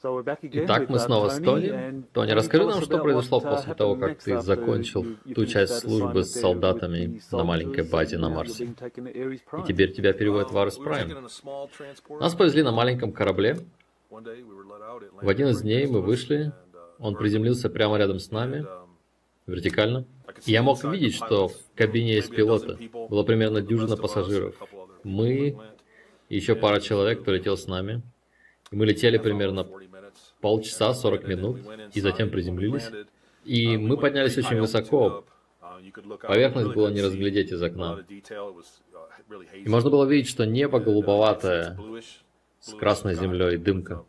Итак, мы снова с Тони. Тони, расскажи нам, что произошло после того, как ты закончил ту часть службы с солдатами на маленькой базе на Марсе. И теперь тебя переводят в Арес Прайм. Нас повезли на маленьком корабле. В один из дней мы вышли, он приземлился прямо рядом с нами, вертикально. И я мог видеть, что в кабине есть пилоты. Было примерно дюжина пассажиров. Мы и еще пара человек, кто летел с нами. И мы летели примерно полчаса, 40 минут, и затем приземлились. И мы поднялись очень высоко. Поверхность было не разглядеть из окна. И можно было видеть, что небо голубоватое, с красной землей, дымка.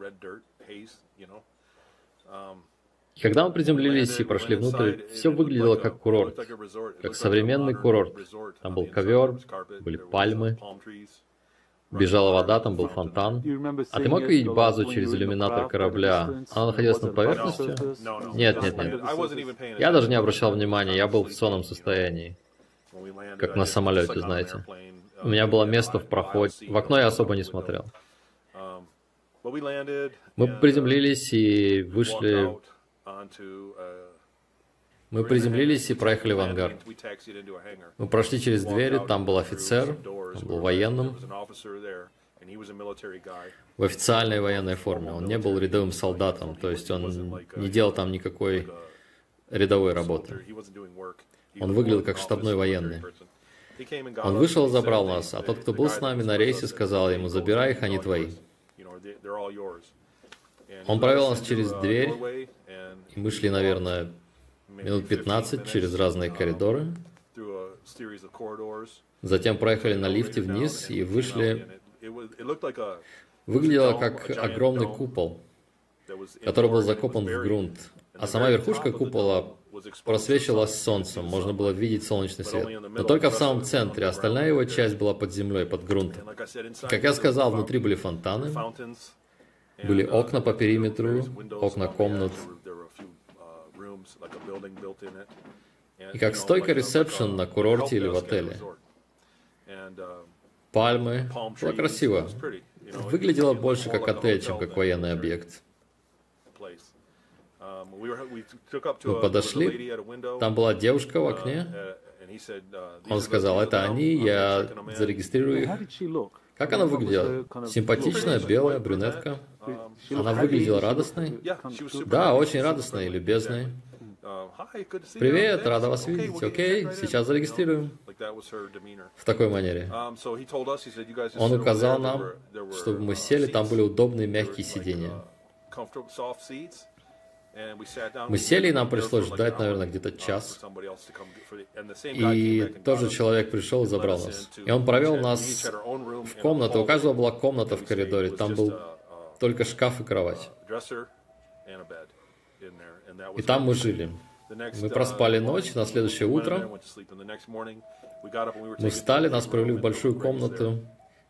И когда мы приземлились и прошли внутрь, все выглядело как курорт, как современный курорт. Там был ковер, были пальмы, бежала вода, там был фонтан. А ты мог видеть базу через иллюминатор корабля? Она находилась над поверхностью? Нет, нет, нет. Я даже не обращал внимания, я был в сонном состоянии. Как на самолете, знаете. У меня было место в проходе. В окно я особо не смотрел. Мы приземлились и вышли мы приземлились и проехали в ангар. Мы прошли через двери, там был офицер, он был военным, в официальной военной форме. Он не был рядовым солдатом, то есть он не делал там никакой рядовой работы. Он выглядел как штабной военный. Он вышел и забрал нас, а тот, кто был с нами на рейсе, сказал ему, забирай их, они твои. Он провел нас через дверь, и мы шли, наверное, минут 15 через разные коридоры. Затем проехали на лифте вниз и вышли. Выглядело как огромный купол, который был закопан в грунт. А сама верхушка купола просвечивалась солнцем, можно было видеть солнечный свет. Но только в самом центре, остальная его часть была под землей, под грунтом. Как я сказал, внутри были фонтаны, были окна по периметру, окна комнат, и как стойка ресепшн на курорте или в отеле. Пальмы. Было красиво. Выглядело больше как отель, чем как военный объект. Мы подошли, там была девушка в окне. Он сказал, это они, я зарегистрирую их. Как она выглядела? Симпатичная, белая, брюнетка. Она выглядела радостной? Да, очень радостной и любезной. Привет, рада вас видеть. Окей, сейчас зарегистрируем. В такой манере. Он указал нам, чтобы мы сели, там были удобные мягкие сиденья. Мы сели, и нам пришлось ждать, наверное, где-то час. И тот же человек пришел и забрал нас. И он провел нас в комнату. У каждого была комната в коридоре. Там был только шкаф и кровать. И там мы жили. Мы проспали ночь, на следующее утро мы встали, нас провели в большую комнату,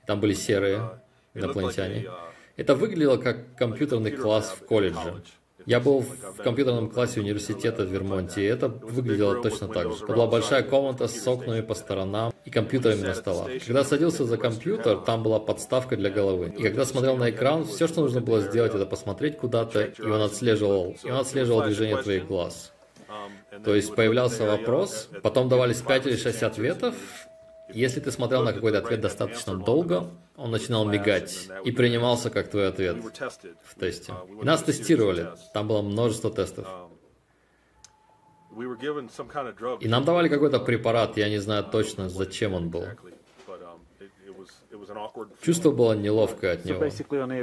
там были серые инопланетяне. Это выглядело как компьютерный класс в колледже. Я был в компьютерном классе университета в Вермонте, и это выглядело точно так же. Была большая комната с окнами по сторонам и компьютерами на столах. Когда садился за компьютер, там была подставка для головы. И когда смотрел на экран, все, что нужно было сделать, это посмотреть куда-то, и он отслеживал, и он отслеживал движение твоих глаз. То есть появлялся вопрос, потом давались 5 или 6 ответов. Если ты смотрел на какой-то ответ достаточно долго, он начинал мигать и принимался как твой ответ в тесте. И нас тестировали, там было множество тестов. И нам давали какой-то препарат, я не знаю точно, зачем он был. Чувство было неловкое от него.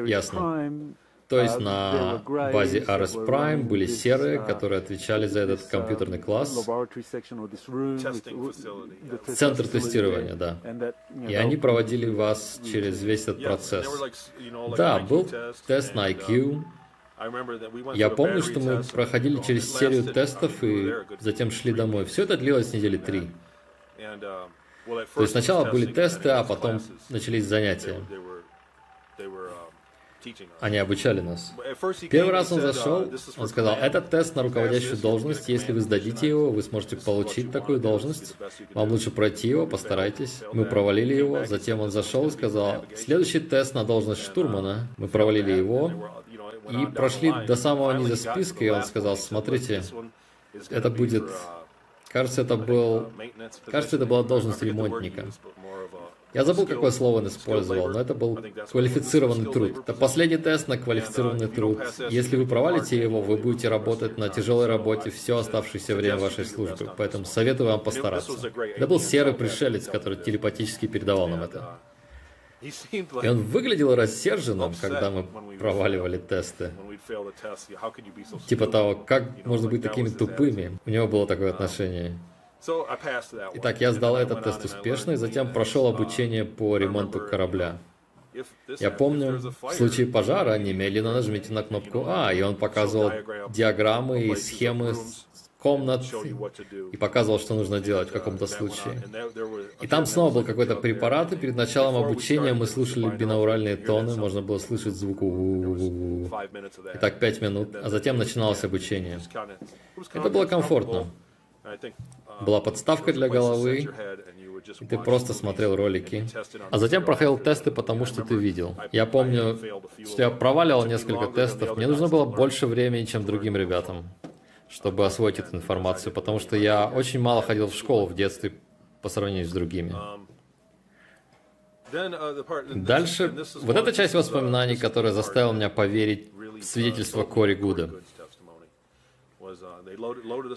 Ясно. То есть на базе RS Prime были серые, которые отвечали за этот компьютерный класс. Центр тестирования, да. И они проводили вас через весь этот процесс. Да, был тест на IQ. Я помню, что мы проходили через серию тестов и затем шли домой. Все это длилось недели три. То есть сначала были тесты, а потом начались занятия. Они обучали нас. Первый раз он зашел, uh, он сказал, этот тест на руководящую должность, если вы сдадите его, вы сможете получить такую должность. Вам лучше пройти его, постарайтесь. Мы провалили его, затем он зашел и сказал, следующий тест на должность штурмана. Мы провалили его. И прошли до самого низа списка, и он сказал, смотрите, это будет... Кажется, это был... Кажется, это была должность ремонтника. Я забыл, какое слово он использовал, но это был квалифицированный труд. Это последний тест на квалифицированный труд. Если вы провалите его, вы будете работать на тяжелой работе все оставшееся время вашей службы. Поэтому советую вам постараться. Это был серый пришелец, который телепатически передавал нам это. И он выглядел рассерженным, когда мы проваливали тесты. Типа того, как можно быть такими тупыми. У него было такое отношение. Итак, я сдал этот тест успешно и затем прошел обучение по ремонту корабля. Я помню, в случае пожара немедленно нажмите на кнопку А, и он показывал диаграммы и схемы комнат и показывал, что нужно делать в каком-то случае. И там снова был какой-то препарат, и перед началом обучения мы слушали бинауральные тоны, можно было слышать звук у Итак, пять минут, а затем начиналось обучение. Это было комфортно. Была подставка для головы, и ты просто смотрел ролики. А затем проходил тесты, потому что ты видел. Я помню, что я проваливал несколько тестов. Мне нужно было больше времени, чем другим ребятам чтобы освоить эту информацию, потому что я очень мало ходил в школу в детстве по сравнению с другими. Дальше, вот эта часть воспоминаний, которая заставила меня поверить в свидетельство Кори Гуда.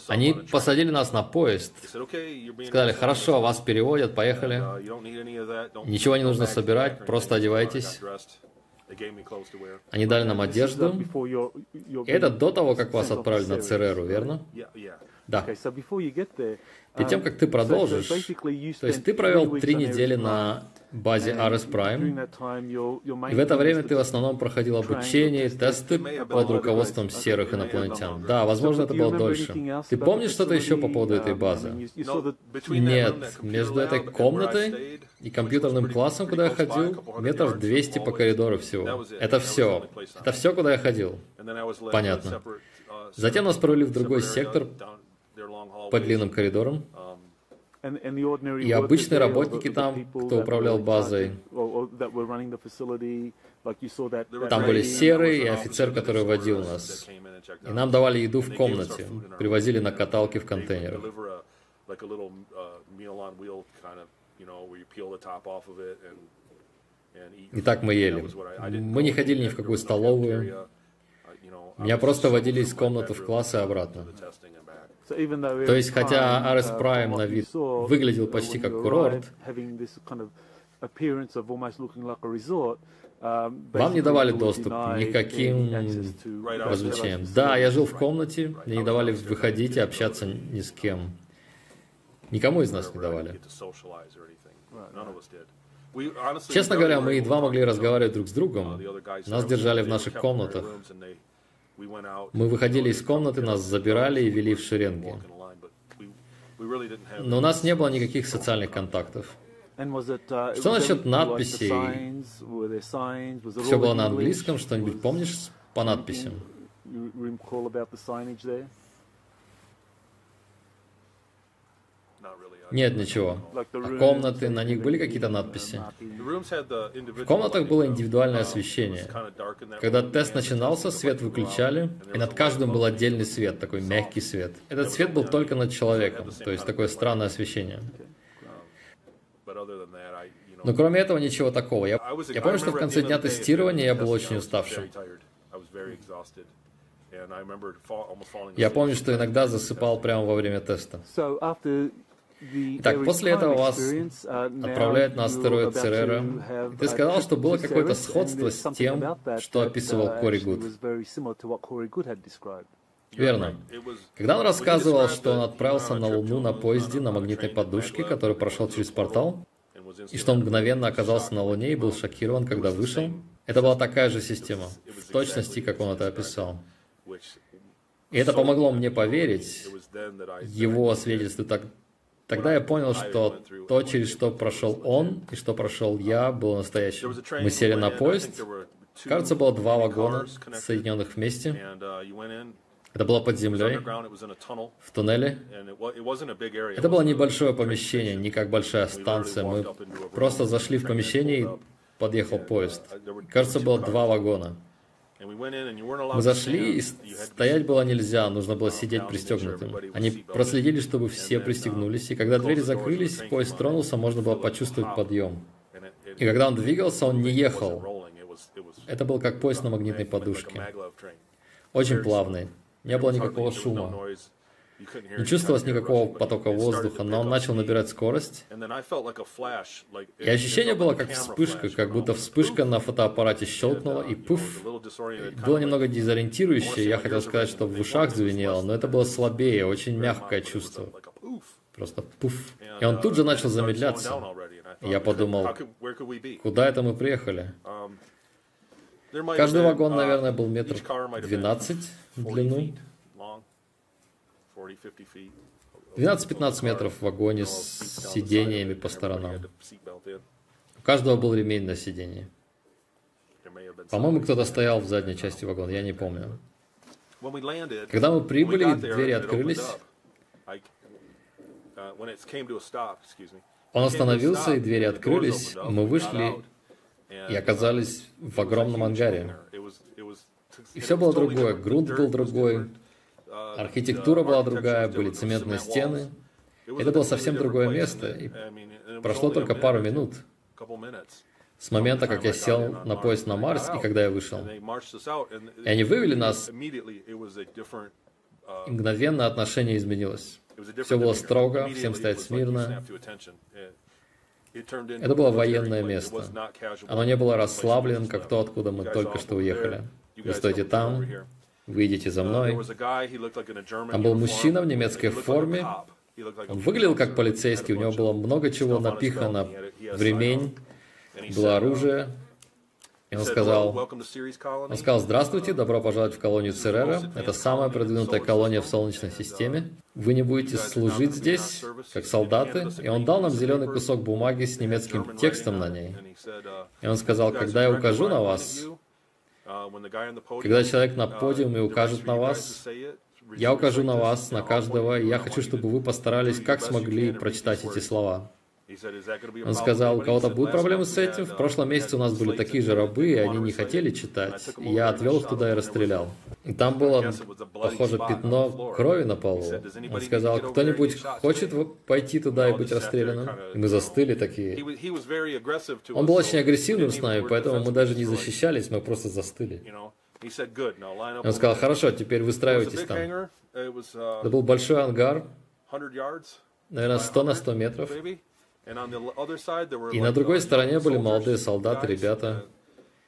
Они посадили нас на поезд, сказали, хорошо, вас переводят, поехали, ничего не нужно собирать, просто одевайтесь. Они дали нам одежду. И это до того, как вас отправили на Цереру, верно? Да. Перед тем, как ты продолжишь, то есть ты провел три недели на базе RS Prime, и в это время ты в основном проходил обучение, тесты под руководством серых инопланетян. Да, возможно, это было дольше. Ты помнишь что-то еще по поводу этой базы? Нет, между этой комнатой и компьютерным классом, куда я ходил, метров 200 по коридору всего. Это все. Это все, куда я ходил. Понятно. Затем нас провели в другой сектор по длинным коридорам. И обычные работники там, кто управлял базой, там были серые и офицер, который водил нас. И нам давали еду в комнате, привозили на каталке в контейнерах. И так мы ели. Мы не ходили ни в какую столовую. Меня просто водили из комнаты в класс и обратно. То есть, хотя RS Prime на вид выглядел почти как курорт, вам не давали доступ ни к каким развлечениям. Да, я жил в комнате, мне не давали выходить и общаться ни с кем. Никому из нас не давали. Честно говоря, мы едва могли разговаривать друг с другом. Нас держали в наших комнатах. Мы выходили из комнаты, нас забирали и вели в шеренги. Но у нас не было никаких социальных контактов. Что насчет надписей? Все было на английском, что-нибудь помнишь по надписям? Нет, ничего. А комнаты, на них были какие-то надписи? В комнатах было индивидуальное освещение. Когда тест начинался, свет выключали, и над каждым был отдельный свет, такой мягкий свет. Этот свет был только над человеком, то есть такое странное освещение. Но кроме этого ничего такого. Я, я помню, что в конце дня тестирования я был очень уставшим. Я помню, что иногда засыпал прямо во время теста. Так, после этого вас uh, отправляют на астероид Церера. Ты сказал, что было какое-то сходство с тем, что описывал uh, Кори Гуд. Верно. Когда он рассказывал, что он отправился на Луну на поезде на магнитной подушке, который прошел через портал, и что он мгновенно оказался на Луне и был шокирован, когда вышел, это была такая же система, в точности, как он это описал. И это помогло мне поверить его свидетельству так, Тогда я понял, что то, через что прошел он и что прошел я, было настоящим. Мы сели на поезд. Кажется, было два вагона, соединенных вместе. Это было под землей, в туннеле. Это было небольшое помещение, не как большая станция. Мы просто зашли в помещение и подъехал поезд. Кажется, было два вагона. Мы зашли, и стоять было нельзя, нужно было сидеть пристегнутым. Они проследили, чтобы все пристегнулись, и когда двери закрылись, поезд тронулся, можно было почувствовать подъем. И когда он двигался, он не ехал. Это был как поезд на магнитной подушке. Очень плавный. Не было никакого шума. Не чувствовалось никакого потока воздуха, но он начал набирать скорость. И ощущение было как вспышка, как будто вспышка на фотоаппарате щелкнула и пуф. Было немного дезориентирующее, я хотел сказать, что в ушах звенело, но это было слабее, очень мягкое чувство. Просто пуф. И он тут же начал замедляться. Я подумал, куда это мы приехали? Каждый вагон, наверное, был метр двенадцать в длину. 12-15 метров в вагоне с сидениями по сторонам. У каждого был ремень на сидении. По-моему, кто-то стоял в задней части вагона, я не помню. Когда мы прибыли, двери открылись. Он остановился, и двери открылись. Мы вышли и оказались в огромном ангаре. И все было другое. Грунт был другой. Архитектура была другая, были цементные стены. Это было совсем другое место. И прошло только пару минут с момента, как я сел на поезд на Марс и когда я вышел. И они вывели нас, и мгновенно отношение изменилось. Все было строго, всем стоять смирно. Это было военное место. Оно не было расслабленным, как то, откуда мы только что уехали. Вы стоите там, выйдите за мной. Там был мужчина в немецкой форме. Он выглядел как полицейский, у него было много чего напихано в ремень, было оружие. И он сказал, он сказал, здравствуйте, добро пожаловать в колонию Церера. Это самая продвинутая колония в Солнечной системе. Вы не будете служить здесь, как солдаты. И он дал нам зеленый кусок бумаги с немецким текстом на ней. И он сказал, когда я укажу на вас, когда человек на подиуме укажет на вас, я укажу на вас, на каждого, и я хочу, чтобы вы постарались, как смогли, прочитать эти слова. Он сказал, у кого-то будут проблемы с этим? В прошлом месяце у нас были такие же рабы, и они не хотели читать. я отвел их туда и расстрелял. И там было, похоже, пятно крови на полу. Он сказал, кто-нибудь хочет пойти туда и быть расстрелянным? И мы застыли такие. Он был очень агрессивным с нами, поэтому мы даже не защищались, мы просто застыли. Он сказал, хорошо, теперь выстраивайтесь там. Это был большой ангар, наверное, 100 на 100 метров. И на другой стороне были молодые солдаты, ребята.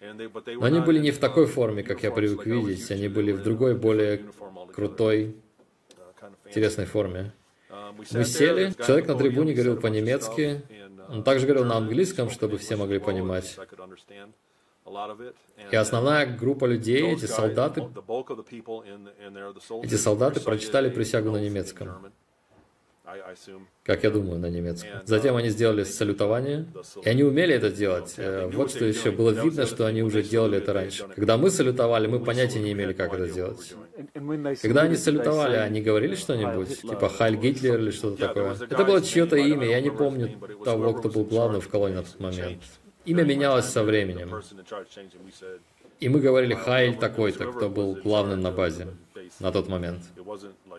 Но они были не в такой форме, как я привык видеть. Они были в другой, более крутой, интересной форме. Мы сели, человек на трибуне говорил по-немецки, он также говорил на английском, чтобы все могли понимать. И основная группа людей, эти солдаты, эти солдаты прочитали присягу на немецком как я думаю, на немецком. Затем они сделали салютование, и они умели это делать. Э, вот что еще было видно, что они уже делали это раньше. Когда мы салютовали, мы понятия не имели, как это делать. Когда они салютовали, они говорили что-нибудь, типа «Хайль Гитлер» или что-то такое. Это было чье-то имя, я не помню того, кто был главным в колонии на тот момент. Имя менялось со временем. И мы говорили «Хайль такой-то», кто был главным на базе на тот момент.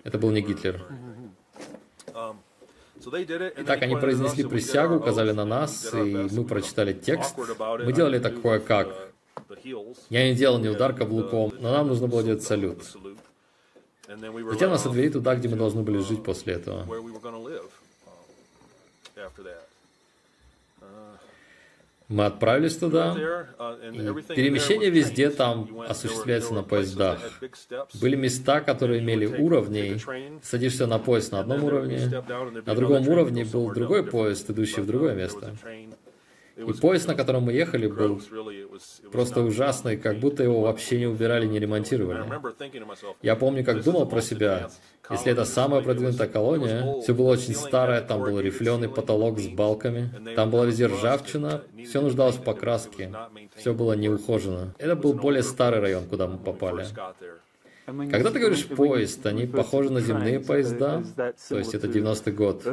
Это был не Гитлер. Итак, они произнесли присягу, указали на нас, и мы прочитали текст. Мы делали такое как... Я не делал ни удар каблуком, но нам нужно было делать салют. Затем нас отвели туда, где мы должны были жить после этого. Мы отправились туда, и перемещение везде там осуществляется на поездах. Были места, которые имели уровни. Садишься на поезд на одном уровне, на другом уровне был другой поезд, идущий в другое место. И поезд, на котором мы ехали, был просто ужасный, как будто его вообще не убирали, не ремонтировали. Я помню, как думал про себя, если это самая продвинутая колония, все было очень старое, там был рифленый потолок с балками, там была везде ржавчина, все нуждалось в покраске, все было неухожено. Это был более старый район, куда мы попали. Когда ты говоришь поезд, они похожи на земные поезда, то есть это 90-й год.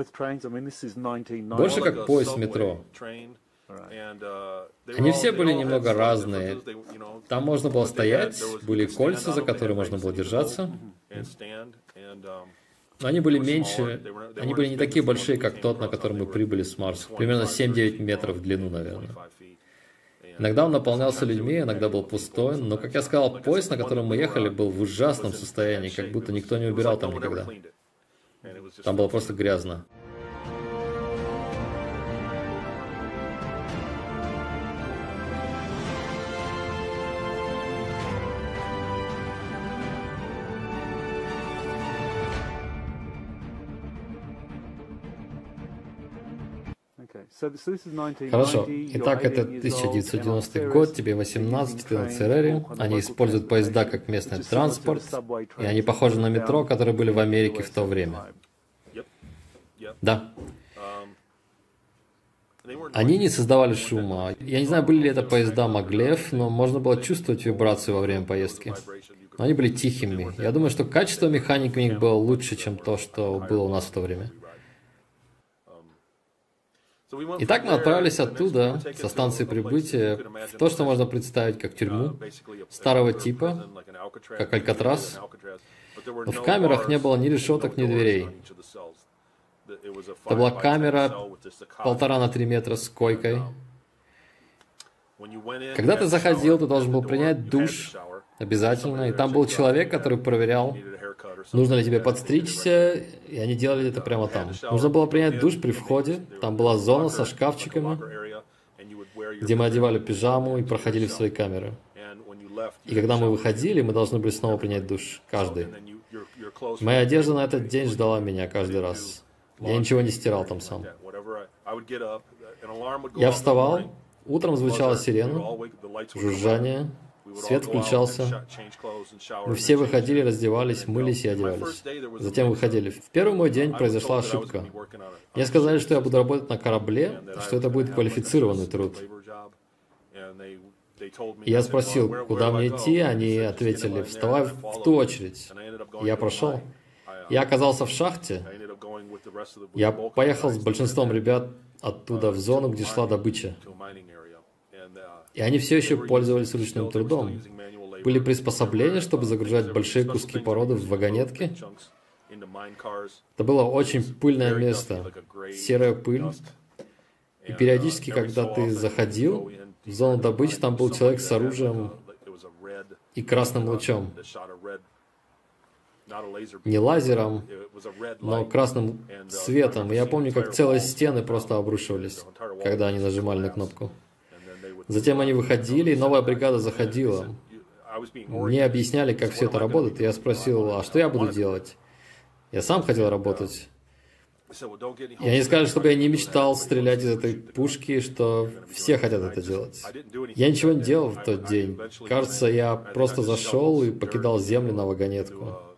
Больше как поезд метро. Они все были немного разные. Там можно было стоять, были кольца, за которые можно было держаться. Но они были меньше, они были не такие большие, как тот, на котором мы прибыли с Марса. Примерно 7-9 метров в длину, наверное. Иногда он наполнялся людьми, иногда был пустой, но, как я сказал, поезд, на котором мы ехали, был в ужасном состоянии, как будто никто не убирал там никогда. Там было просто грязно. Хорошо. Итак, это 1990 год, тебе 18, ты на Церере. Они используют поезда как местный транспорт, и они похожи на метро, которые были в Америке в то время. Да. Они не создавали шума. Я не знаю, были ли это поезда Маглев, но можно было чувствовать вибрацию во время поездки. Но они были тихими. Я думаю, что качество механики у них было лучше, чем то, что было у нас в то время. Итак, мы отправились оттуда, со станции прибытия, в то, что можно представить как тюрьму, старого типа, как Алькатрас. Но в камерах не было ни решеток, ни дверей. Это была камера полтора на три метра с койкой. Когда ты заходил, ты должен был принять душ обязательно, и там был человек, который проверял, нужно ли тебе подстричься, и они делали это прямо там. Нужно было принять душ при входе, там была зона со шкафчиками, где мы одевали пижаму и проходили в свои камеры. И когда мы выходили, мы должны были снова принять душ, каждый. Моя одежда на этот день ждала меня каждый раз. Я ничего не стирал там сам. Я вставал, утром звучала сирена, жужжание, Свет включался. Мы все выходили, раздевались, мылись и одевались. Затем выходили. В первый мой день произошла ошибка. Мне сказали, что я буду работать на корабле, что это будет квалифицированный труд. Я спросил, куда мне идти, они ответили, вставай в ту очередь. Я прошел. Я оказался в шахте. Я поехал с большинством ребят оттуда в зону, где шла добыча. И они все еще пользовались ручным трудом. Были приспособления, чтобы загружать большие куски породы в вагонетки. Это было очень пыльное место, серая пыль. И периодически, когда ты заходил в зону добычи, там был человек с оружием и красным лучом. Не лазером, но красным светом. И я помню, как целые стены просто обрушивались, когда они нажимали на кнопку. Затем они выходили, и новая бригада заходила. Мне объясняли, как все это работает, и я спросил, а что я буду делать? Я сам хотел работать. И они сказали, чтобы я не мечтал стрелять из этой пушки, что все хотят это делать. Я ничего не делал в тот день. Кажется, я просто зашел и покидал землю на вагонетку.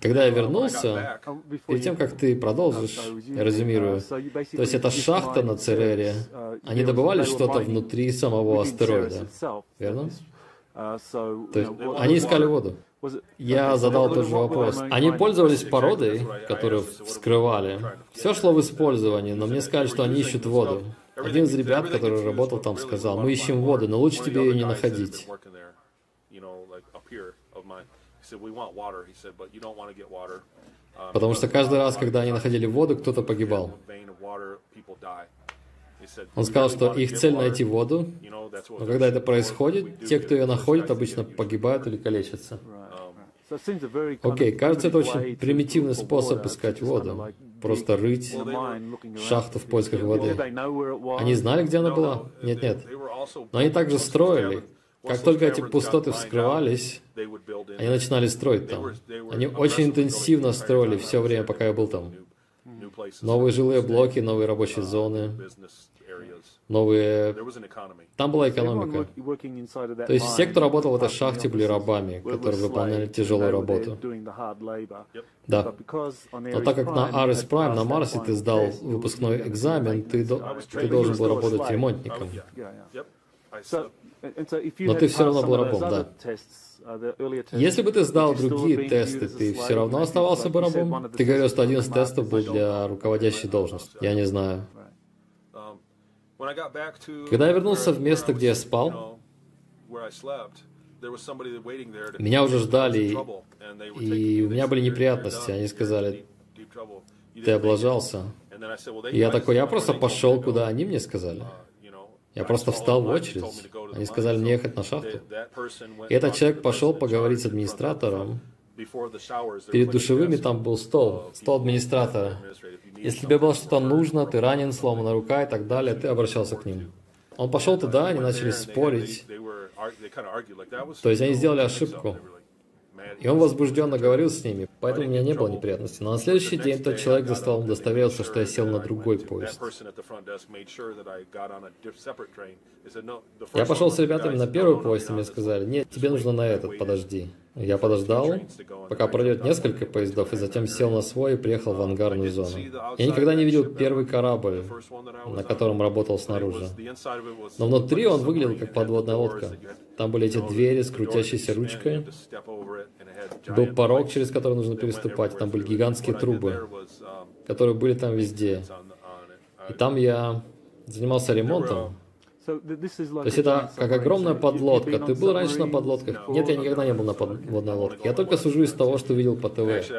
Когда я вернулся, перед тем, как ты продолжишь, я резюмирую, то есть это шахта на Церере, они добывали что-то внутри самого астероида, верно? То есть они искали воду. Я задал тот же вопрос. Они пользовались породой, которую вскрывали. Все шло в использование, но мне сказали, что они ищут воду. Один из ребят, который работал там, сказал, мы ищем воду, но лучше тебе ее не находить. Потому что каждый раз, когда они находили воду, кто-то погибал. Он сказал, что их цель найти воду, но когда это происходит, те, кто ее находит, обычно погибают или калечатся. Окей, okay, кажется, это очень примитивный способ искать воду. Просто рыть шахту в поисках воды. Они знали, где она была? Нет-нет. Но они также строили. Как только эти пустоты вскрывались, они начинали строить там. Они очень интенсивно строили все время, пока я был там. Новые жилые блоки, новые рабочие зоны, новые... Там была экономика. То есть все, кто работал в этой шахте, были рабами, которые выполняли тяжелую работу. Да. Но так как на Ares Prime, на Марсе ты сдал выпускной экзамен, ты, ты должен был работать ремонтником. Но ты все равно был рабом, да. Если бы ты сдал другие тесты, ты все равно оставался бы рабом? Ты говорил, что один из тестов был для руководящей должности. Я не знаю. Когда я вернулся в место, где я спал, меня уже ждали, и у меня были неприятности. Они сказали, ты облажался. И я такой, я просто пошел, куда они мне сказали. Я просто встал в очередь. Они сказали мне ехать на шахту. И этот человек пошел поговорить с администратором. Перед душевыми там был стол, стол администратора. Если тебе было что-то нужно, ты ранен, сломана рука и так далее, ты обращался к ним. Он пошел туда, они начали спорить. То есть они сделали ошибку. И он возбужденно говорил с ними, поэтому у меня не было неприятностей. Но на следующий день тот человек за столом удостоверился, что я сел на другой поезд. Я пошел с ребятами на первый поезд, и мне сказали, нет, тебе нужно на этот, подожди. Я подождал, пока пройдет несколько поездов, и затем сел на свой и приехал в ангарную зону. Я никогда не видел первый корабль, на котором работал снаружи. Но внутри он выглядел как подводная лодка. Там были эти двери с крутящейся ручкой. Был порог, через который нужно переступать. Там были гигантские трубы, которые были там везде. И там я занимался ремонтом. То есть это как огромная подлодка. Ты был раньше на подлодках? Нет, я никогда не был на подводной лодке. Я только сужу из того, что видел по ТВ.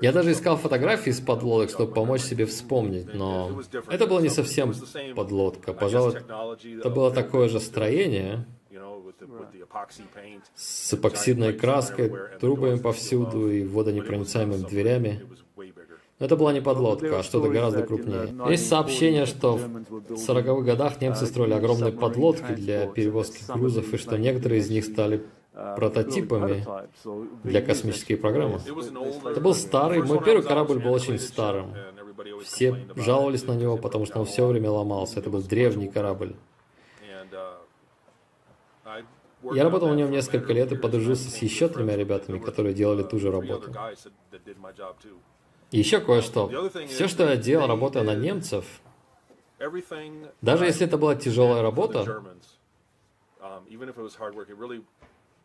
Я даже искал фотографии из подлодок, чтобы помочь себе вспомнить, но это было не совсем подлодка. Пожалуй, это было такое же строение, с эпоксидной краской, трубами повсюду и водонепроницаемыми дверями. Это была не подлодка, а что-то гораздо крупнее. Есть сообщение, что в 40-х годах немцы строили огромные подлодки для перевозки грузов, и что некоторые из них стали прототипами для космической программы. Это был старый, мой первый корабль был очень старым. Все жаловались на него, потому что он все время ломался. Это был древний корабль. Я работал на нем несколько лет и подружился с еще тремя ребятами, которые делали ту же работу. Еще кое-что. Все, что я делал, работая на немцев, даже если это была тяжелая работа,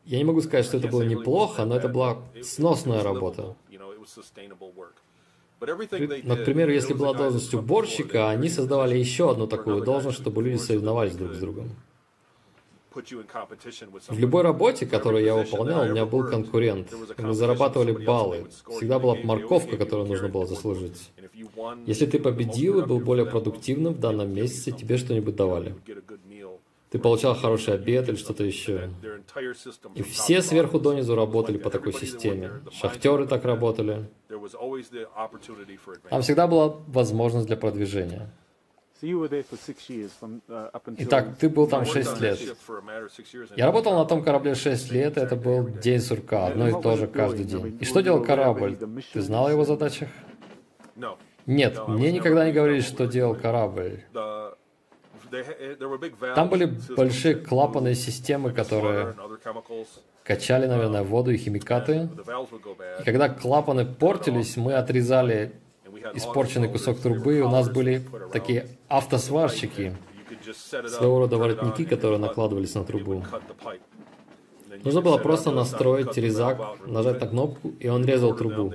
я не могу сказать, что это было неплохо, но это была сносная работа. Но, к примеру, если была должность уборщика, они создавали еще одну такую должность, чтобы люди соревновались друг с другом. В любой работе, которую я выполнял, у меня был конкурент. Мы зарабатывали баллы. Всегда была морковка, которую нужно было заслужить. Если ты победил и был более продуктивным в данном месяце, тебе что-нибудь давали. Ты получал хороший обед или что-то еще. И все сверху донизу работали по такой системе. Шахтеры так работали. Там всегда была возможность для продвижения. Uh, Итак, ты был там 6 лет. Я работал на том корабле 6 лет, и это был день сурка, одно и то же каждый день. И что делал корабль? Ты знал о его задачах? Нет, мне никогда не говорили, что делал корабль. Там были большие клапанные системы, которые качали, наверное, воду и химикаты. И когда клапаны портились, мы отрезали испорченный кусок трубы, у нас были такие автосварщики, своего рода воротники, которые накладывались на трубу. Нужно было просто настроить резак, нажать на кнопку, и он резал трубу.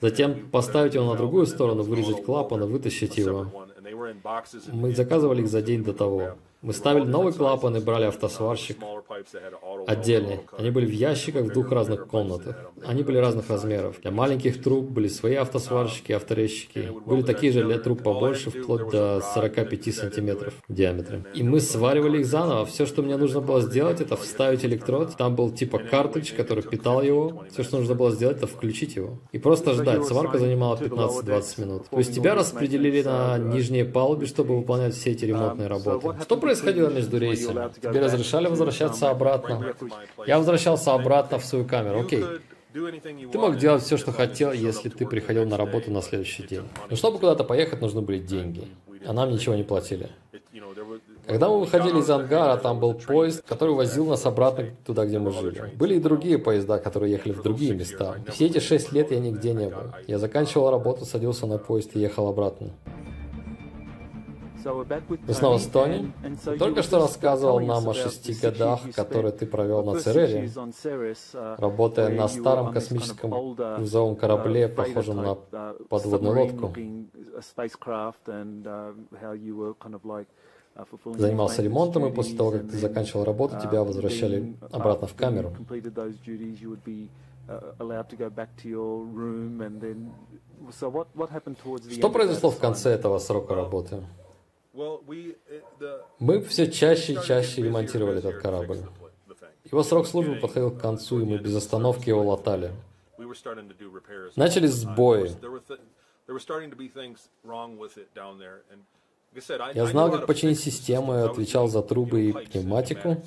Затем поставить его на другую сторону, вырезать клапан и вытащить его. Мы заказывали их за день до того. Мы ставили новый клапан и брали автосварщик отдельный. Они были в ящиках в двух разных комнатах. Они были разных размеров. Для маленьких труб были свои автосварщики, авторезчики. Были такие же для труб побольше, вплоть до 45 сантиметров в диаметре. И мы сваривали их заново. Все, что мне нужно было сделать, это вставить электрод. Там был типа картридж, который питал его. Все, что нужно было сделать, это включить его. И просто ждать. Сварка занимала 15-20 минут. То есть тебя распределили на нижние палубы, чтобы выполнять все эти ремонтные работы. Что происходило между рейсами? Тебе разрешали возвращаться обратно? Я возвращался обратно в свою камеру. Окей. Ты мог делать все, что хотел, если ты приходил на работу на следующий день. Но чтобы куда-то поехать, нужны были деньги. А нам ничего не платили. Когда мы выходили из ангара, там был поезд, который возил нас обратно туда, где мы жили. Были и другие поезда, которые ехали в другие места. И все эти шесть лет я нигде не был. Я заканчивал работу, садился на поезд и ехал обратно. Мы снова с Тони. Только что рассказывал нам о шести годах, которые ты провел на Церере, работая на старом космическом грузовом корабле, похожем на подводную лодку. Занимался ремонтом, и после того, как ты заканчивал работу, тебя возвращали обратно в камеру. Что произошло в конце этого срока работы? Мы все чаще и чаще ремонтировали этот корабль. Его срок службы подходил к концу, и мы без остановки его латали. Начались сбои. Я знал, как починить систему, отвечал за трубы и пневматику,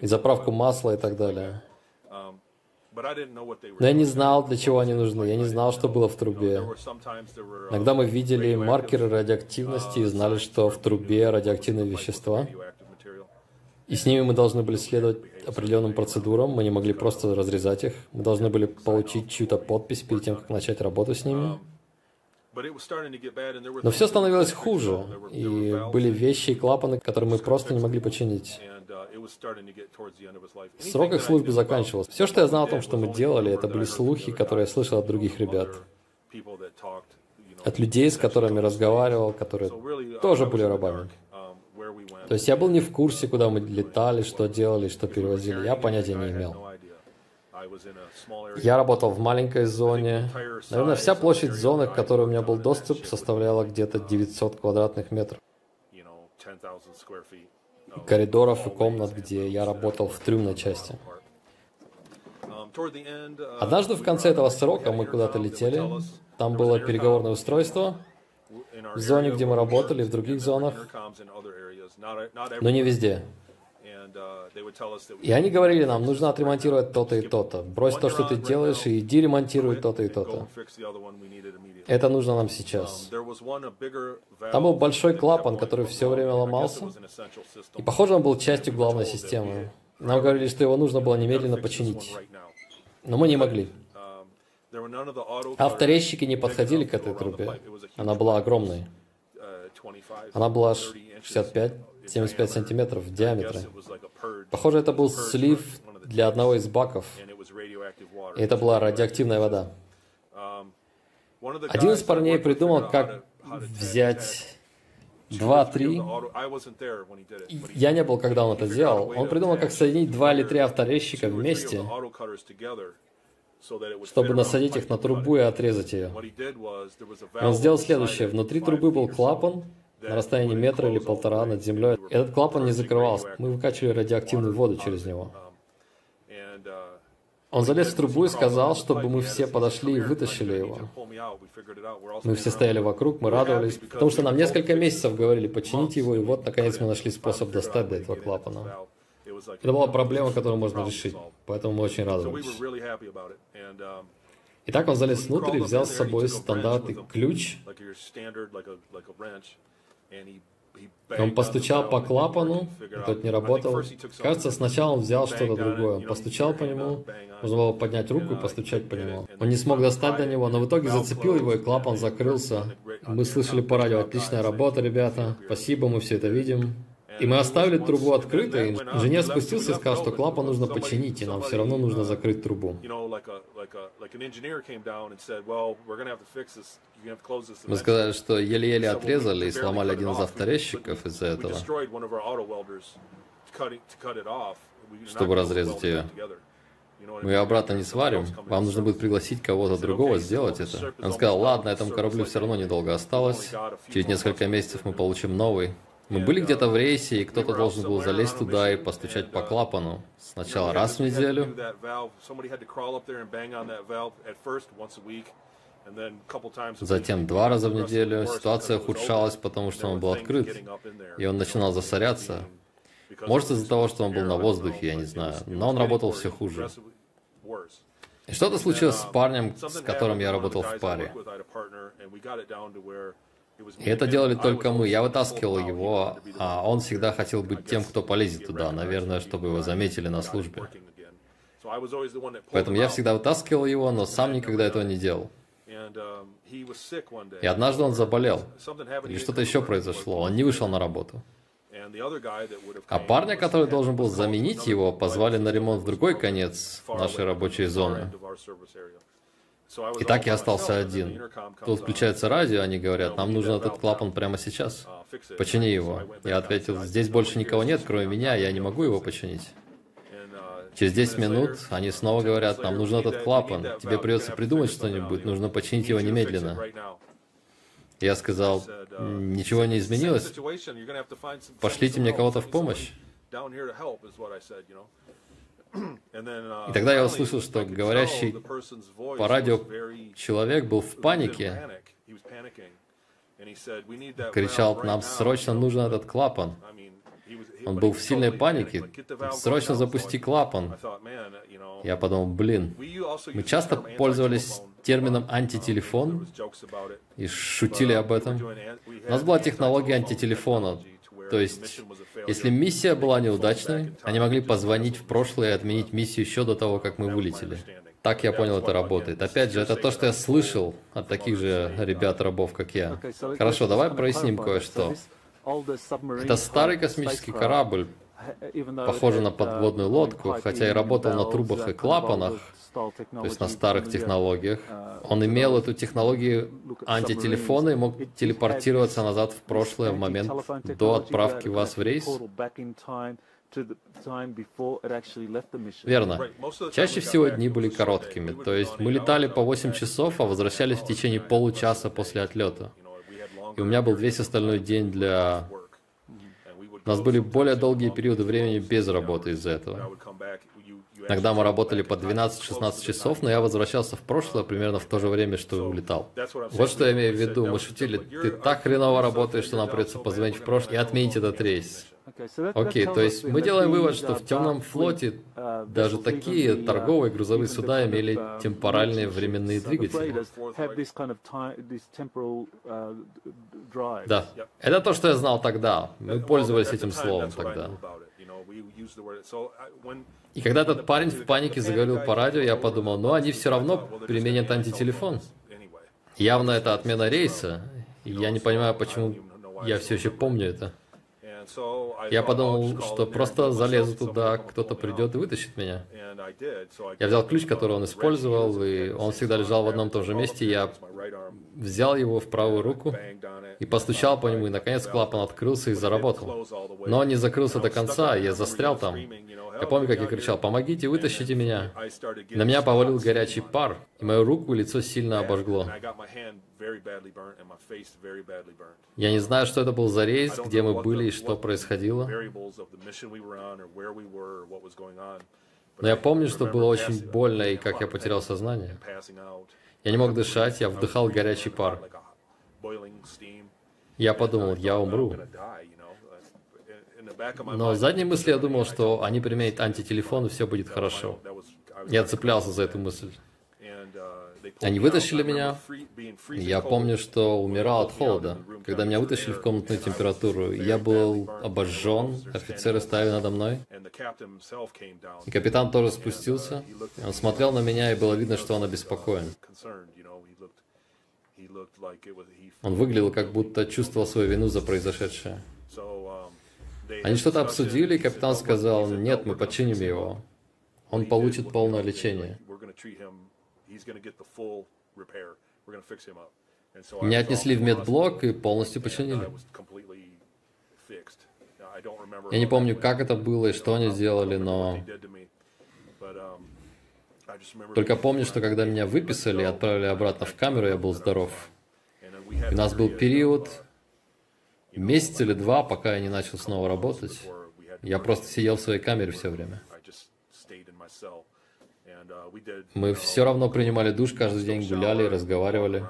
и заправку масла и так далее. Но я не знал, для чего они нужны. Я не знал, что было в трубе. Иногда мы видели маркеры радиоактивности и знали, что в трубе радиоактивные вещества. И с ними мы должны были следовать определенным процедурам. Мы не могли просто разрезать их. Мы должны были получить чью-то подпись перед тем, как начать работу с ними. Но все становилось хуже, и были вещи и клапаны, которые мы просто не могли починить. Срок их службы заканчивался. Все, что я знал о том, что мы делали, это были слухи, которые я слышал от других ребят. От людей, с которыми разговаривал, которые тоже были рабами. То есть я был не в курсе, куда мы летали, что делали, что перевозили. Я понятия не имел. Я работал в маленькой зоне. Наверное, вся площадь зоны, к которой у меня был доступ, составляла где-то 900 квадратных метров. Коридоров и комнат, где я работал в трюмной части. Однажды в конце этого срока мы куда-то летели. Там было переговорное устройство в зоне, где мы работали, в других зонах, но не везде. И они говорили нам, нужно отремонтировать то-то и то-то. Брось то, что ты делаешь, и иди ремонтируй то-то и то-то. Это нужно нам сейчас. Там был большой клапан, который все время ломался. И, похоже, он был частью главной системы. Нам говорили, что его нужно было немедленно починить. Но мы не могли. Авторезчики не подходили к этой трубе. Она была огромной. Она была 65-75 сантиметров в диаметре. Похоже, это был слив для одного из баков. И это была радиоактивная вода. Один из парней придумал, как взять два-три. Я не был, когда он это делал. Он придумал, как соединить два или три авторезчика вместе, чтобы насадить их на трубу и отрезать ее. Он сделал следующее. Внутри трубы был клапан, на расстоянии метра или полтора над землей. Этот клапан не закрывался. Мы выкачивали радиоактивную воду через него. Он залез в трубу и сказал, чтобы мы все подошли и вытащили его. Мы все стояли вокруг, мы радовались, потому что нам несколько месяцев говорили починить его, и вот, наконец, мы нашли способ достать до этого клапана. Это была проблема, которую можно решить, поэтому мы очень радовались. Итак, он залез внутрь и взял с собой стандартный ключ, он постучал по клапану, тот не работал. Кажется, сначала он взял что-то другое. Он постучал по нему, нужно было поднять руку и постучать по нему. Он не смог достать до него, но в итоге зацепил его, и клапан закрылся. Мы слышали по радио, отличная работа, ребята. Спасибо, мы все это видим. И мы оставили трубу открытой. Инженер спустился и сказал, что клапан нужно починить, и нам все равно нужно закрыть трубу. Мы сказали, что еле-еле отрезали и сломали один из авторезчиков из-за этого, чтобы разрезать ее. Мы ее обратно не сварим, вам нужно будет пригласить кого-то другого сделать это. Он сказал, ладно, этому кораблю все равно недолго осталось, через несколько месяцев мы получим новый. Мы были где-то в рейсе, и кто-то должен был залезть туда и постучать по клапану. Сначала раз в неделю, затем два раза в неделю. Ситуация ухудшалась, потому что он был открыт, и он начинал засоряться. Может, из-за того, что он был на воздухе, я не знаю, но он работал все хуже. И что-то случилось с парнем, с которым я работал в паре. И это делали только мы. Я вытаскивал его, а он всегда хотел быть тем, кто полезет туда, наверное, чтобы его заметили на службе. Поэтому я всегда вытаскивал его, но сам никогда этого не делал. И однажды он заболел. Или что-то еще произошло. Он не вышел на работу. А парня, который должен был заменить его, позвали на ремонт в другой конец нашей рабочей зоны. И так я остался один. Тут включается радио, они говорят, нам нужен этот клапан прямо сейчас. Почини его. Я ответил, здесь больше никого нет, кроме меня, я не могу его починить. Через 10 минут они снова говорят, нам нужен этот клапан, тебе придется придумать что-нибудь, нужно починить его немедленно. Я сказал, ничего не изменилось, пошлите мне кого-то в помощь. И тогда я услышал, что говорящий по радио человек был в панике, кричал, нам срочно нужен этот клапан. Он был в сильной панике. Срочно запусти клапан. Я подумал, блин, мы часто пользовались термином антителефон и шутили об этом. У нас была технология антителефона. То есть, если миссия была неудачной, они могли позвонить в прошлое и отменить миссию еще до того, как мы вылетели. Так я понял, это работает. Опять же, это то, что я слышал от таких же ребят-рабов, как я. Хорошо, давай проясним кое-что. Это старый космический корабль, похожий на подводную лодку, хотя и работал на трубах и клапанах, то есть на старых технологиях. Он имел эту технологию антителефона и мог телепортироваться назад в прошлое в момент до отправки вас в рейс. Верно. Чаще всего дни были короткими, то есть мы летали по 8 часов, а возвращались в течение получаса после отлета. И у меня был весь остальной день для... У нас были более долгие периоды времени без работы из-за этого. Иногда мы работали по 12-16 часов, но я возвращался в прошлое примерно в то же время, что улетал. Вот что я имею в виду. Мы шутили, ты так хреново работаешь, что нам придется позвонить в прошлое и отменить этот рейс. Окей, то есть мы делаем вывод, что в темном флоте даже такие торговые грузовые суда имели темпоральные временные двигатели. Да, это то, что я знал тогда. Мы пользовались этим словом тогда. И когда этот парень в панике заговорил по радио, я подумал, ну они все равно применят антителефон. Явно это отмена рейса. И я не понимаю, почему я все еще помню это. Я подумал, что просто залезу туда, кто-то придет и вытащит меня. Я взял ключ, который он использовал, и он всегда лежал в одном и том же месте. Я взял его в правую руку и постучал по нему, и наконец клапан открылся и заработал. Но он не закрылся до конца, я застрял там. Я помню, как я кричал, «Помогите, вытащите меня!» На меня повалил горячий пар, и мою руку и лицо сильно обожгло. Я не знаю, что это был за рейс, где мы были и что происходило. Но я помню, что было очень больно и как я потерял сознание. Я не мог дышать, я вдыхал горячий пар. Я подумал, я умру. Но задней мысли я думал, что они применят антителефон и все будет хорошо. Я цеплялся за эту мысль. Они вытащили меня. Я помню, что умирал от холода. Когда меня вытащили в комнатную температуру, я был обожжен, офицеры ставили надо мной. И капитан тоже спустился. Он смотрел на меня, и было видно, что он обеспокоен. Он выглядел, как будто чувствовал свою вину за произошедшее. Они что-то обсудили, и капитан сказал, нет, мы починим его. Он получит полное лечение. Меня отнесли в медблок и полностью починили. Я не помню, как это было и что они сделали, но... Только помню, что когда меня выписали и отправили обратно в камеру, я был здоров. И у нас был период, месяц или два, пока я не начал снова работать. Я просто сидел в своей камере все время. Мы все равно принимали душ каждый день, гуляли, разговаривали.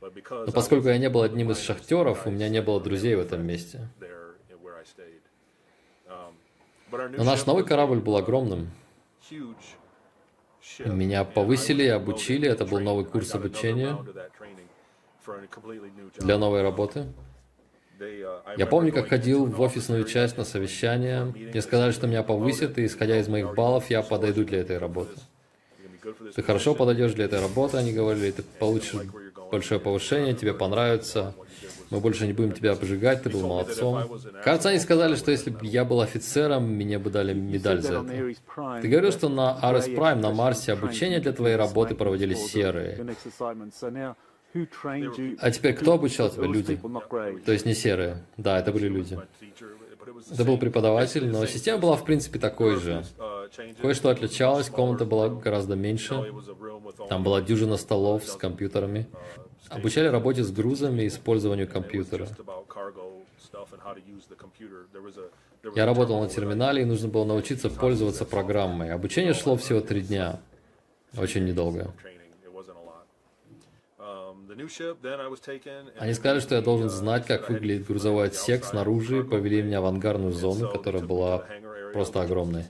Но поскольку я не был одним из шахтеров, у меня не было друзей в этом месте. Но наш новый корабль был огромным. Меня повысили и обучили, это был новый курс обучения для новой работы. Я помню, как ходил в офисную часть на совещание. Мне сказали, что меня повысят, и исходя из моих баллов, я подойду для этой работы. ты хорошо подойдешь для этой работы, они говорили, ты получишь большое повышение, тебе понравится, мы больше не будем тебя обжигать, ты был молодцом. Кажется, они сказали, что если бы я был офицером, мне бы дали медаль за это. Ты говорил, что на Ares Prime, на Марсе, обучение для твоей работы проводили серые. А теперь кто обучал тебя? Люди. То есть не серые. Да, это были люди. Это был преподаватель, но система была в принципе такой же. Кое-что отличалось, комната была гораздо меньше. Там была дюжина столов с компьютерами. Обучали работе с грузами и использованию компьютера. Я работал на терминале, и нужно было научиться пользоваться программой. Обучение шло всего три дня. Очень недолго. Они сказали, что я должен знать, как выглядит грузовой отсек снаружи, повели меня в ангарную зону, которая была просто огромной.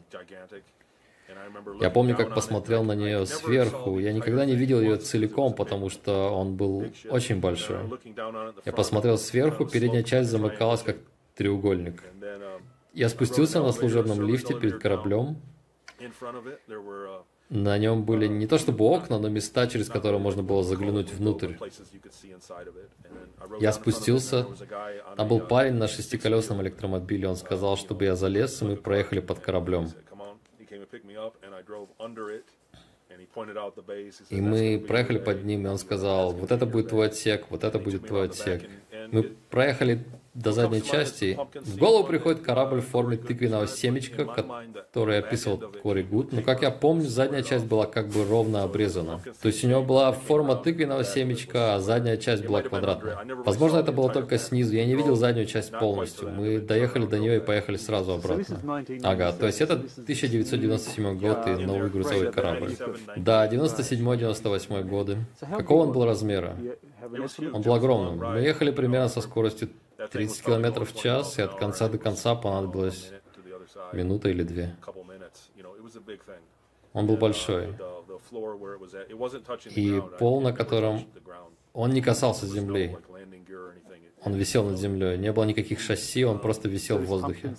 Я помню, как посмотрел на нее сверху. Я никогда не видел ее целиком, потому что он был очень большой. Я посмотрел сверху, передняя часть замыкалась как треугольник. Я спустился на служебном лифте перед кораблем. На нем были не то чтобы окна, но места, через которые можно было заглянуть внутрь. Я спустился. Там был парень на шестиколесном электромобиле. Он сказал, чтобы я залез, и мы проехали под кораблем. И мы проехали под ним, и он сказал, вот это будет твой отсек, вот это будет твой отсек. Мы проехали до задней части, в голову приходит корабль в форме тыквенного семечка, который описывал Кори Гуд, но, как я помню, задняя часть была как бы ровно обрезана. То есть у него была форма тыквенного семечка, а задняя часть была квадратная. Возможно, это было только снизу, я не видел заднюю часть полностью. Мы доехали до нее и поехали сразу обратно. Ага, то есть это 1997 год и новый грузовой корабль. Да, 97-98 годы. Какого он был размера? Он был огромным. Мы ехали примерно со скоростью 30 километров в час, и от конца до конца понадобилось минута или две. Он был большой. И пол, на котором он не касался земли. Он висел над землей. Не было никаких шасси, он просто висел в воздухе.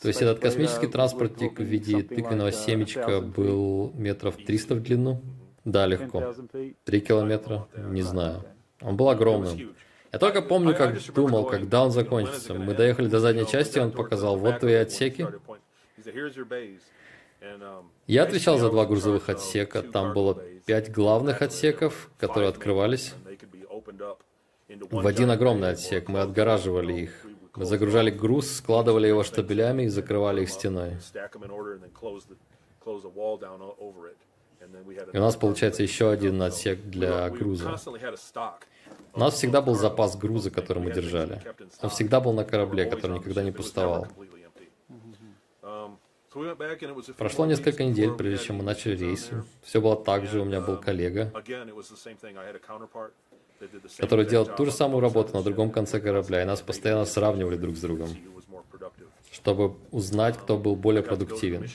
То есть этот космический транспортик в виде тыквенного семечка был метров 300 в длину? Да, легко. Три километра? Не знаю. Он был огромным. Я только помню, как думал, когда он закончится. Мы доехали до задней части, он показал, вот твои отсеки. Я отвечал за два грузовых отсека. Там было пять главных отсеков, которые открывались в один огромный отсек. Мы отгораживали их. Мы загружали груз, складывали его штабелями и закрывали их стеной. И у нас получается еще один отсек для груза. У нас всегда был запас груза, который мы держали. Он всегда был на корабле, который никогда не пустовал. Прошло несколько недель, прежде чем мы начали рейсы. Все было так же, у меня был коллега, который делал ту же самую работу на другом конце корабля, и нас постоянно сравнивали друг с другом чтобы узнать, кто был более продуктивен.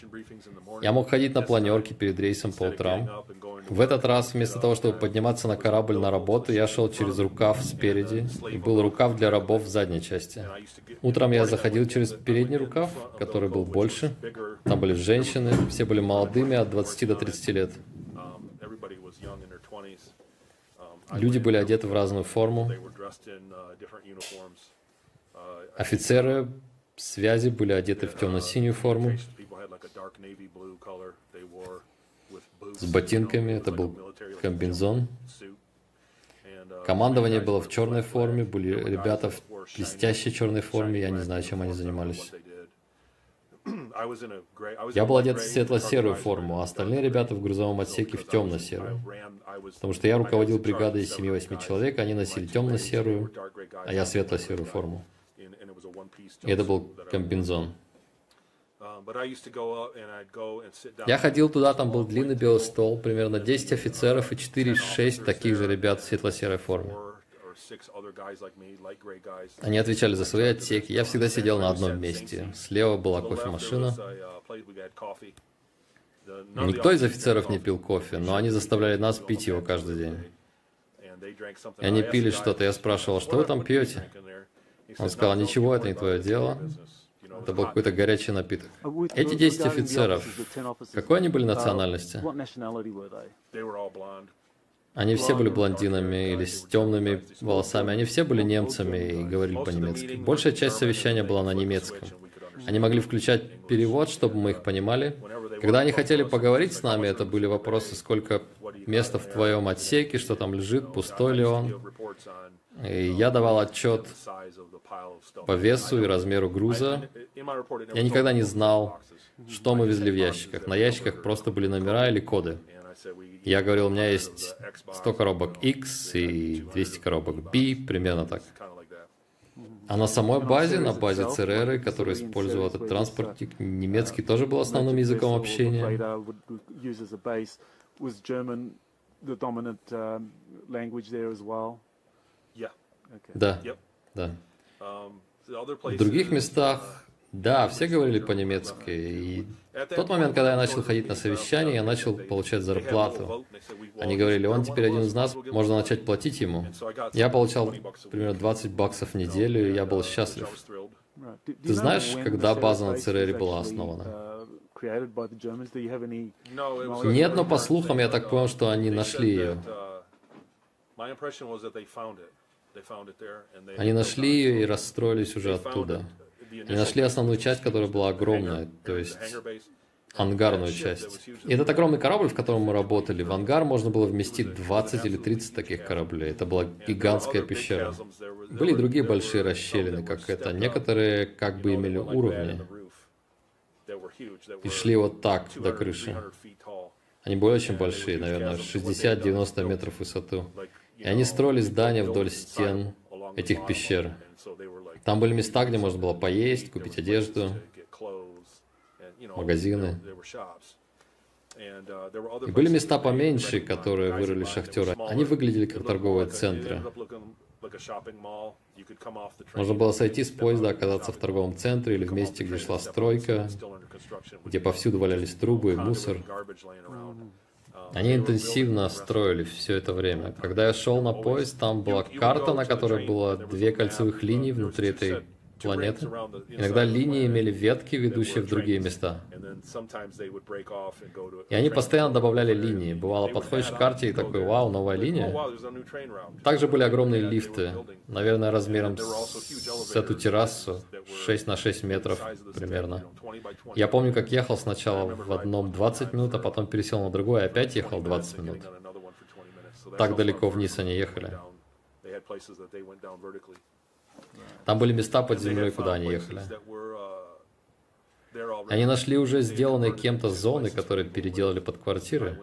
Я мог ходить на планерки перед рейсом по утрам. В этот раз, вместо того, чтобы подниматься на корабль на работу, я шел через рукав спереди, и был рукав для рабов в задней части. Утром я заходил через передний рукав, который был больше. Там были женщины, все были молодыми, от 20 до 30 лет. Люди были одеты в разную форму. Офицеры связи были одеты в темно-синюю форму, с ботинками, это был комбинзон. Командование было в черной форме, были ребята в блестящей черной форме, я не знаю, чем они занимались. Я был одет в светло-серую форму, а остальные ребята в грузовом отсеке в темно-серую. Потому что я руководил бригадой из 7-8 человек, они носили темно-серую, а я светло-серую форму. И это был комбинзон. Я ходил туда, там был длинный белый стол, примерно 10 офицеров и 4-6 таких же ребят в светло-серой форме. Они отвечали за свои отсеки. Я всегда сидел на одном месте. Слева была кофемашина. Никто из офицеров не пил кофе, но они заставляли нас пить его каждый день. И они пили что-то. Я спрашивал, что вы там пьете? Он сказал, ничего, это не твое дело. Это был какой-то горячий напиток. Эти 10 офицеров, какой они были национальности? Они все были блондинами или с темными волосами. Они все были немцами и говорили по-немецки. Большая часть совещания была на немецком. Они могли включать перевод, чтобы мы их понимали. Когда они хотели поговорить с нами, это были вопросы, сколько места в твоем отсеке, что там лежит, пустой ли он. И я давал отчет по весу и размеру груза. Я никогда не знал, что мы везли в ящиках. На ящиках просто были номера или коды. Я говорил, у меня есть 100 коробок X и 200 коробок B, примерно так. А на самой базе, на базе ЦРР, который использовал этот транспортник, немецкий тоже был основным языком общения. Да, да. В других местах да, все говорили по-немецки. И в тот момент, когда я начал ходить на совещание, я начал получать зарплату. Они говорили, он теперь один из нас, можно начать платить ему. Я получал примерно 20 баксов в неделю, и я был счастлив. Ты знаешь, когда база на ЦРР была основана? Нет, но по слухам я так понял, что они нашли ее. Они нашли ее и расстроились уже оттуда. Они нашли основную часть, которая была огромная, то есть ангарную часть. И этот огромный корабль, в котором мы работали, в ангар можно было вместить 20 или 30 таких кораблей. Это была гигантская пещера. Были и другие большие расщелины, как это. Некоторые как бы имели уровни и шли вот так до крыши. Они были очень большие, наверное, 60-90 метров в высоту. И они строили здания вдоль стен этих пещер. Там были места, где можно было поесть, купить одежду, магазины. И были места поменьше, которые вырыли шахтеры. Они выглядели как торговые центры. Можно было сойти с поезда, оказаться в торговом центре или в месте, где шла стройка, где повсюду валялись трубы и мусор. Они интенсивно строили все это время. Когда я шел на поезд, там была карта, на которой было две кольцевых линии внутри этой планеты. Иногда линии имели ветки, ведущие в другие места. И они постоянно добавляли линии. Бывало, подходишь к карте и такой, вау, новая линия. Также были огромные лифты, наверное, размером с эту террасу, 6 на 6 метров примерно. Я помню, как ехал сначала в одном 20 минут, а потом пересел на другой, и опять ехал 20 минут. Так далеко вниз они ехали. Там были места под землей, куда они ехали. Они нашли уже сделанные кем-то зоны, которые переделали под квартиры.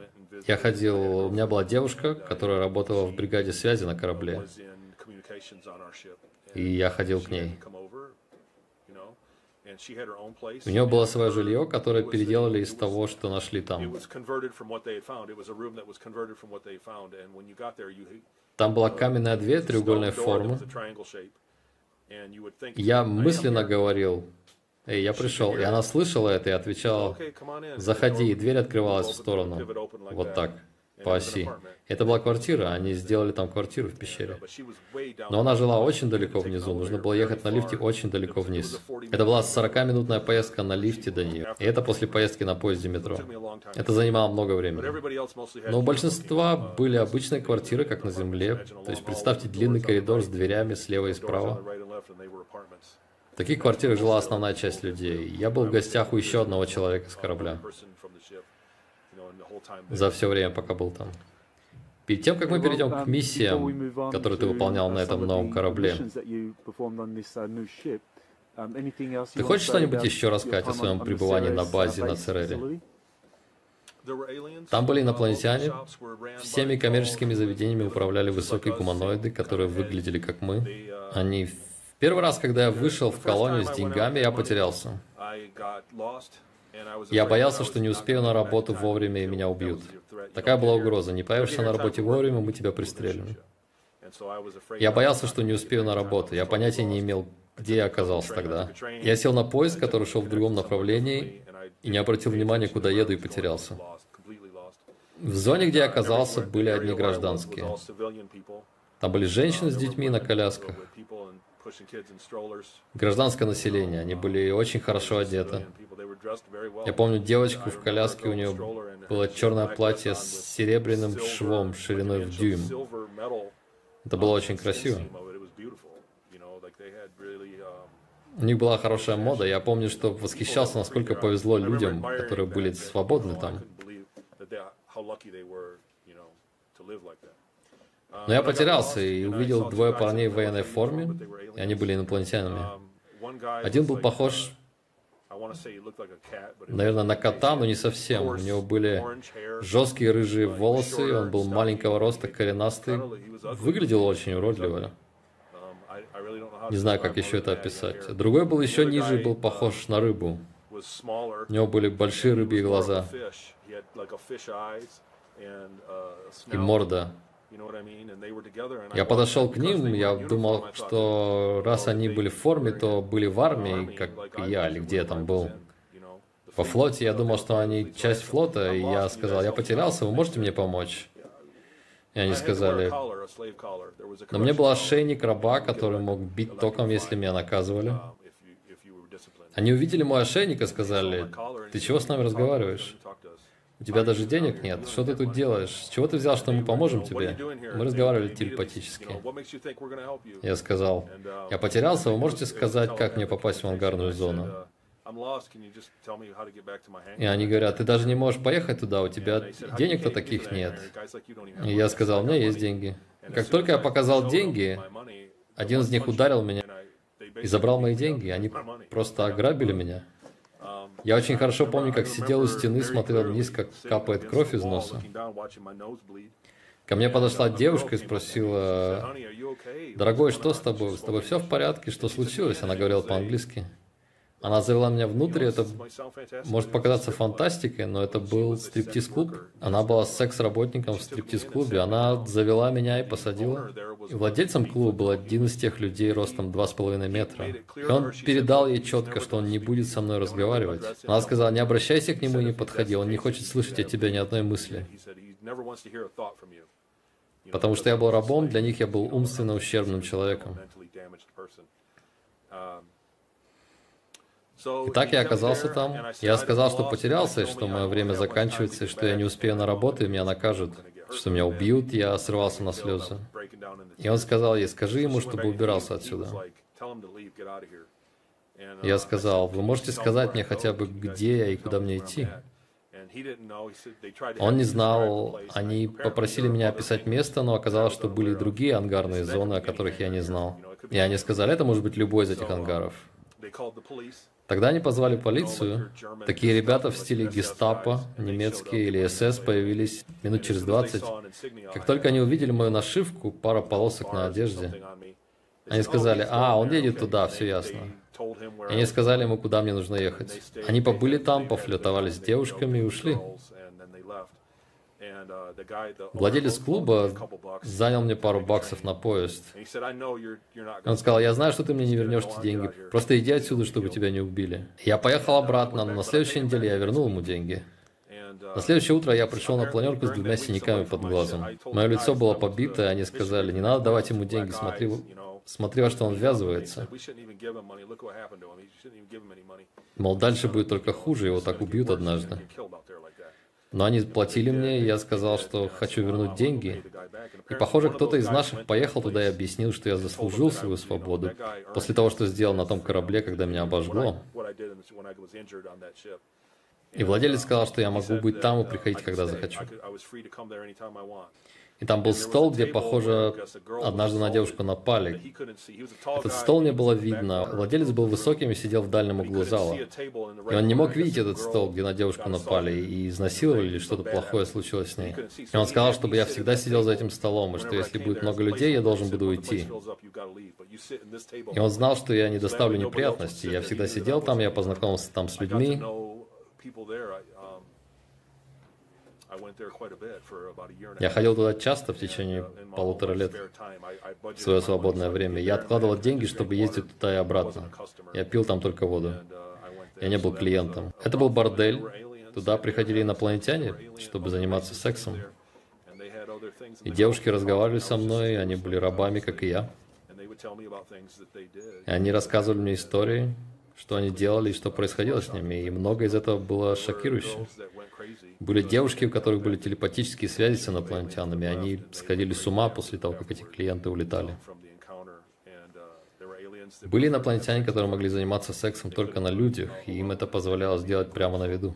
Я ходил, у меня была девушка, которая работала в бригаде связи на корабле. И я ходил к ней. У нее было свое жилье, которое переделали из того, что нашли там. Там была каменная дверь треугольной формы. Я мысленно говорил, Эй, я пришел, и она слышала это и отвечала, заходи, и дверь открывалась в сторону, вот так, по оси. Это была квартира, они сделали там квартиру в пещере. Но она жила очень далеко внизу, нужно было ехать на лифте очень далеко вниз. Это была 40-минутная поездка на лифте до нее, и это после поездки на поезде метро. Это занимало много времени. Но у большинства были обычные квартиры, как на земле, то есть представьте длинный коридор с дверями слева и справа. В таких квартирах жила основная часть людей. Я был в гостях у еще одного человека с корабля. За все время, пока был там. Перед тем, как мы перейдем к миссиям, которые ты выполнял на этом новом корабле, ты хочешь что-нибудь еще рассказать о своем пребывании на базе на Церере? Там были инопланетяне, всеми коммерческими заведениями управляли высокие гуманоиды, которые выглядели как мы. Они Первый раз, когда я вышел в колонию с деньгами, я потерялся. Я боялся, что не успею на работу вовремя и меня убьют. Такая была угроза. Не появишься на работе вовремя, мы тебя пристрелим. Я боялся, что не успею на работу. Я понятия не имел, где я оказался тогда. Я сел на поезд, который шел в другом направлении, и не обратил внимания, куда еду, и потерялся. В зоне, где я оказался, были одни гражданские. Там были женщины с детьми на колясках. Гражданское население, они были очень хорошо одеты. Я помню девочку в коляске, у нее было черное платье с серебряным швом шириной в дюйм. Это было очень красиво. У них была хорошая мода. Я помню, что восхищался, насколько повезло людям, которые были свободны там. Но я потерялся и увидел двое парней в военной форме, и они были инопланетянами. Один был похож, наверное, на кота, но не совсем. У него были жесткие рыжие волосы, он был маленького роста, коренастый. Выглядел очень уродливо. Не знаю, как еще это описать. Другой был еще ниже, был похож на рыбу. У него были большие рыбьи глаза и морда. Я подошел к ним, я думал, что раз они были в форме, то были в армии, как я, или где я там был. По флоте я думал, что они часть флота, и я сказал, я потерялся, вы можете мне помочь? И они сказали, но мне был ошейник раба, который мог бить током, если меня наказывали. Они увидели мой ошейник и сказали, ты чего с нами разговариваешь? У тебя даже денег нет. Что ты тут делаешь? С чего ты взял, что мы поможем тебе? Мы разговаривали телепатически. Я сказал, я потерялся, вы можете сказать, как мне попасть в ангарную зону? И они говорят, ты даже не можешь поехать туда, у тебя денег-то таких нет. И я сказал, у меня есть деньги. Как только я показал деньги, один из них ударил меня и забрал мои деньги. Они просто ограбили меня. Я очень хорошо помню, как сидел у стены, смотрел вниз, как капает кровь из носа. Ко мне подошла девушка и спросила, «Дорогой, что с тобой? С тобой все в порядке? Что случилось?» Она говорила по-английски. Она завела меня внутрь, это может показаться фантастикой, но это был стриптиз-клуб. Она была секс-работником в стриптиз-клубе. Она завела меня и посадила. И владельцем клуба был один из тех людей ростом 2,5 метра. И он передал ей четко, что он не будет со мной разговаривать. Она сказала, не обращайся к нему и не подходи, он не хочет слышать от тебя ни одной мысли. Потому что я был рабом, для них я был умственно ущербным человеком. Итак, я оказался там. Я сказал, что потерялся, и что мое время заканчивается, и что я не успею на работу, и меня накажут, что меня убьют, я срывался на слезы. И он сказал ей, скажи ему, чтобы убирался отсюда. Я сказал, вы можете сказать мне хотя бы, где я и куда мне идти? Он не знал, они попросили меня описать место, но оказалось, что были и другие ангарные зоны, о которых я не знал. И они сказали, это может быть любой из этих ангаров. Тогда они позвали полицию. Такие ребята в стиле гестапо, немецкие или СС появились минут через 20. Как только они увидели мою нашивку, пара полосок на одежде, они сказали, а, он едет туда, все ясно. И они сказали ему, куда мне нужно ехать. Они побыли там, пофлетовали с девушками и ушли. Владелец клуба занял мне пару баксов на поезд. Он сказал, я знаю, что ты мне не вернешь эти деньги. Просто иди отсюда, чтобы тебя не убили. Я поехал обратно, но на следующей неделе я вернул ему деньги. На следующее утро я пришел на планерку с двумя синяками под глазом. Мое лицо было побито, и они сказали, не надо давать ему деньги, смотри, смотри, во что он ввязывается. Мол, дальше будет только хуже, его так убьют однажды. Но они платили мне, и я сказал, что хочу вернуть деньги. И, похоже, кто-то из наших поехал туда и объяснил, что я заслужил свою свободу после того, что сделал на том корабле, когда меня обожгло. И владелец сказал, что я могу быть там и приходить, когда захочу. И там был стол, где, похоже, однажды на девушку напали. Этот стол не было видно. Владелец был высоким и сидел в дальнем углу зала. И он не мог видеть этот стол, где на девушку напали и изнасиловали, или что-то плохое случилось с ней. И он сказал, чтобы я всегда сидел за этим столом, и что если будет много людей, я должен буду уйти. И он знал, что я не доставлю неприятностей. Я всегда сидел там, я познакомился там с людьми. Я ходил туда часто в течение полутора лет в свое свободное время. Я откладывал деньги, чтобы ездить туда и обратно. Я пил там только воду. Я не был клиентом. Это был бордель. Туда приходили инопланетяне, чтобы заниматься сексом. И девушки разговаривали со мной, они были рабами, как и я. И они рассказывали мне истории, что они делали и что происходило с ними, и много из этого было шокирующе. Были девушки, у которых были телепатические связи с инопланетянами, они сходили с ума после того, как эти клиенты улетали. Были инопланетяне, которые могли заниматься сексом только на людях, и им это позволяло сделать прямо на виду.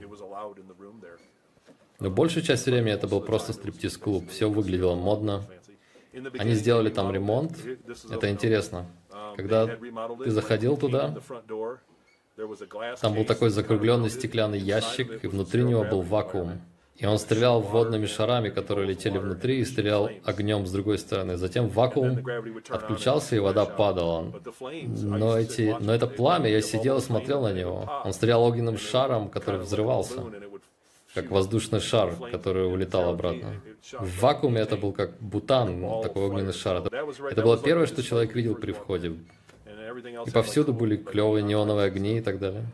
Но большую часть времени это был просто стриптиз-клуб. Все выглядело модно. Они сделали там ремонт. Это интересно. Когда ты заходил туда, там был такой закругленный стеклянный ящик, и внутри него был вакуум. И он стрелял водными шарами, которые летели внутри, и стрелял огнем с другой стороны. Затем вакуум отключался, и вода падала. Но, эти, но это пламя, я сидел и смотрел на него. Он стрелял огненным шаром, который взрывался, как воздушный шар, который улетал обратно. В вакууме это был как бутан, такой огненный шар. Это было первое, что человек видел при входе. И повсюду были клевые неоновые огни и так далее.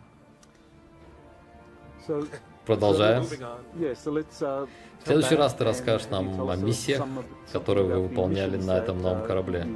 Продолжаем. В следующий раз ты расскажешь нам о миссиях, которые вы выполняли на этом новом корабле.